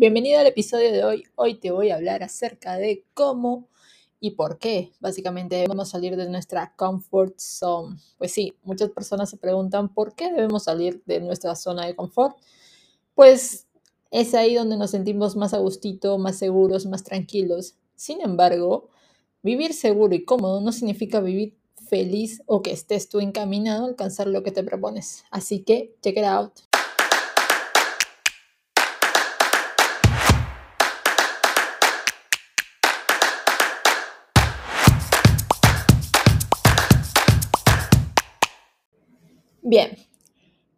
Bienvenido al episodio de hoy. Hoy te voy a hablar acerca de cómo y por qué básicamente debemos salir de nuestra comfort zone. Pues sí, muchas personas se preguntan por qué debemos salir de nuestra zona de confort. Pues es ahí donde nos sentimos más a gustito, más seguros, más tranquilos. Sin embargo, vivir seguro y cómodo no significa vivir feliz o que estés tú encaminado a alcanzar lo que te propones. Así que, check it out. Bien,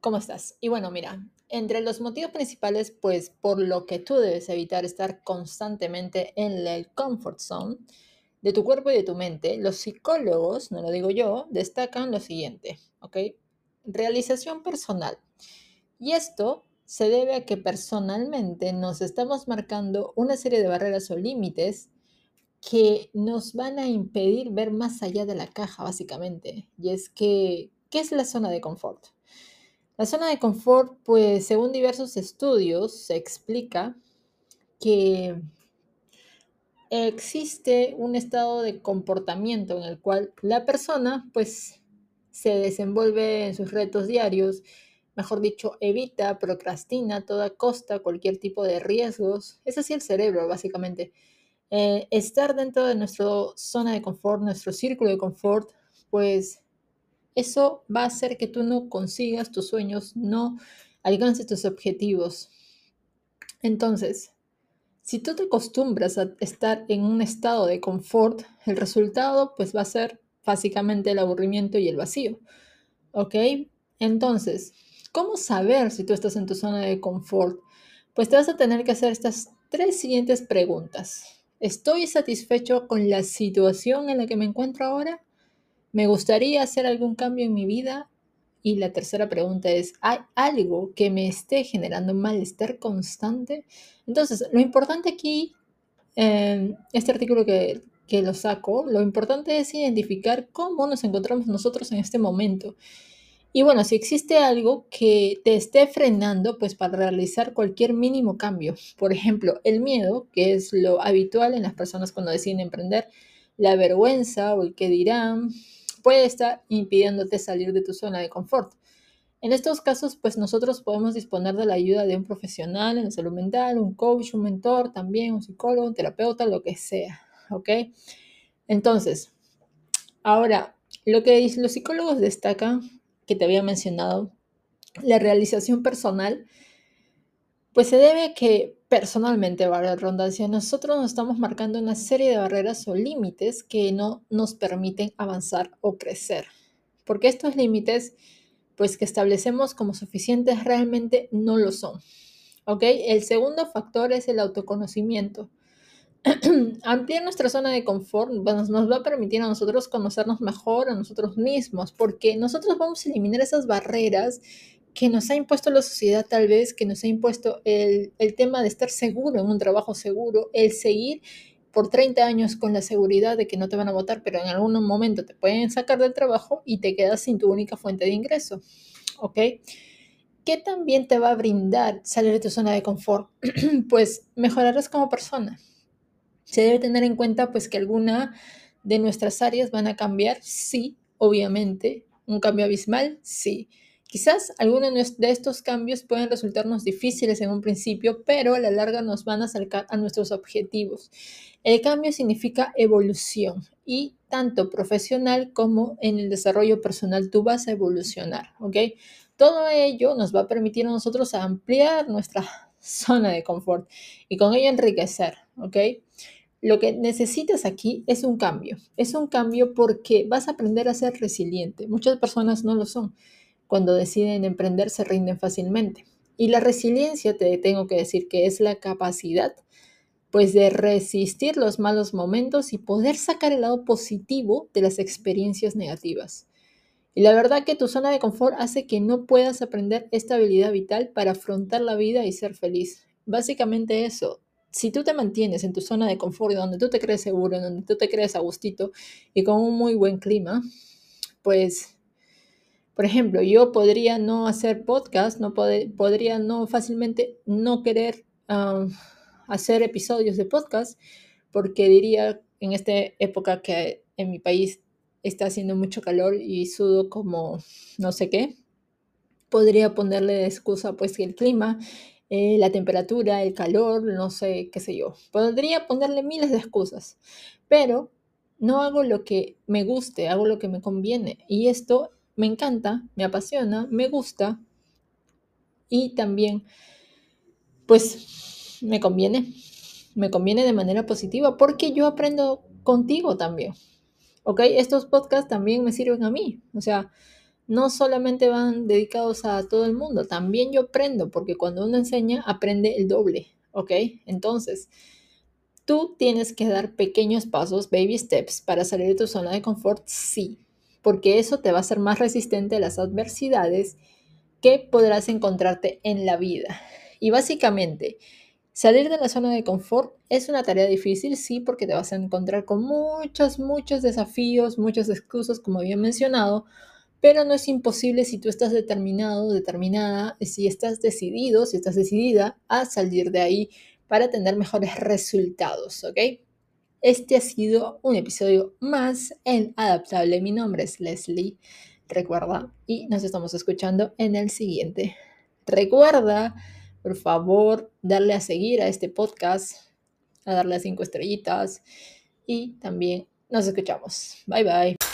¿cómo estás? Y bueno, mira, entre los motivos principales, pues por lo que tú debes evitar estar constantemente en el comfort zone de tu cuerpo y de tu mente, los psicólogos, no lo digo yo, destacan lo siguiente, ¿ok? Realización personal. Y esto se debe a que personalmente nos estamos marcando una serie de barreras o límites que nos van a impedir ver más allá de la caja, básicamente. Y es que ¿Qué es la zona de confort? La zona de confort, pues según diversos estudios, se explica que existe un estado de comportamiento en el cual la persona pues se desenvuelve en sus retos diarios, mejor dicho, evita, procrastina a toda costa cualquier tipo de riesgos. Es así el cerebro, básicamente. Eh, estar dentro de nuestra zona de confort, nuestro círculo de confort, pues eso va a hacer que tú no consigas tus sueños, no alcances tus objetivos. Entonces, si tú te acostumbras a estar en un estado de confort, el resultado pues va a ser básicamente el aburrimiento y el vacío. ¿Ok? Entonces, ¿cómo saber si tú estás en tu zona de confort? Pues te vas a tener que hacer estas tres siguientes preguntas. ¿Estoy satisfecho con la situación en la que me encuentro ahora? ¿Me gustaría hacer algún cambio en mi vida? Y la tercera pregunta es, ¿hay algo que me esté generando malestar constante? Entonces, lo importante aquí, en este artículo que, que lo saco, lo importante es identificar cómo nos encontramos nosotros en este momento. Y bueno, si existe algo que te esté frenando, pues para realizar cualquier mínimo cambio. Por ejemplo, el miedo, que es lo habitual en las personas cuando deciden emprender, la vergüenza o el que dirán, puede estar impidiéndote salir de tu zona de confort. En estos casos, pues nosotros podemos disponer de la ayuda de un profesional en la salud mental, un coach, un mentor, también un psicólogo, un terapeuta, lo que sea, ¿ok? Entonces, ahora, lo que los psicólogos destacan, que te había mencionado, la realización personal, pues se debe a que personalmente, la redundancia, nosotros nos estamos marcando una serie de barreras o límites que no nos permiten avanzar o crecer. Porque estos límites, pues que establecemos como suficientes, realmente no lo son. ¿Ok? El segundo factor es el autoconocimiento. Ampliar nuestra zona de confort nos va a permitir a nosotros conocernos mejor a nosotros mismos, porque nosotros vamos a eliminar esas barreras que nos ha impuesto la sociedad tal vez, que nos ha impuesto el, tema de estar seguro en un trabajo seguro, el seguir por 30 años con la seguridad de que no te van a votar, pero en algún momento te pueden sacar del trabajo y te quedas sin tu única fuente de ingreso. ¿Ok? ¿Qué también te va a brindar salir de tu zona de confort? pues mejorarás como persona. Se debe tener en cuenta pues que alguna de nuestras áreas van a cambiar, sí, obviamente. Un cambio abismal, sí. Quizás algunos de estos cambios pueden resultarnos difíciles en un principio, pero a la larga nos van a acercar a nuestros objetivos. El cambio significa evolución y tanto profesional como en el desarrollo personal tú vas a evolucionar, ¿ok? Todo ello nos va a permitir a nosotros ampliar nuestra zona de confort y con ello enriquecer, ¿ok? Lo que necesitas aquí es un cambio. Es un cambio porque vas a aprender a ser resiliente. Muchas personas no lo son cuando deciden emprender se rinden fácilmente. Y la resiliencia, te tengo que decir que es la capacidad pues de resistir los malos momentos y poder sacar el lado positivo de las experiencias negativas. Y la verdad que tu zona de confort hace que no puedas aprender esta habilidad vital para afrontar la vida y ser feliz. Básicamente eso. Si tú te mantienes en tu zona de confort, donde tú te crees seguro, donde tú te crees a gustito y con un muy buen clima, pues por ejemplo, yo podría no hacer podcast, no podría no fácilmente no querer hacer episodios de podcast, porque diría en esta época que en mi país está haciendo mucho calor y sudo como no sé qué, podría ponerle de excusa pues que el clima, eh, la temperatura, el calor, no sé, qué sé yo. Podría ponerle miles de excusas, pero no hago lo que me guste, hago lo que me conviene. Y esto me encanta, me apasiona, me gusta y también pues me conviene, me conviene de manera positiva porque yo aprendo contigo también. ¿Ok? Estos podcasts también me sirven a mí. O sea, no solamente van dedicados a todo el mundo, también yo aprendo, porque cuando uno enseña, aprende el doble, ¿ok? Entonces, tú tienes que dar pequeños pasos, baby steps, para salir de tu zona de confort, sí, porque eso te va a hacer más resistente a las adversidades que podrás encontrarte en la vida. Y básicamente, salir de la zona de confort es una tarea difícil, sí, porque te vas a encontrar con muchos, muchos desafíos, muchos excusas, como había mencionado, pero no es imposible si tú estás determinado, determinada, si estás decidido, si estás decidida a salir de ahí para tener mejores resultados, ¿ok? Este ha sido un episodio más en Adaptable. Mi nombre es Leslie, recuerda, y nos estamos escuchando en el siguiente. Recuerda, por favor, darle a seguir a este podcast, a darle a cinco estrellitas y también nos escuchamos. Bye bye.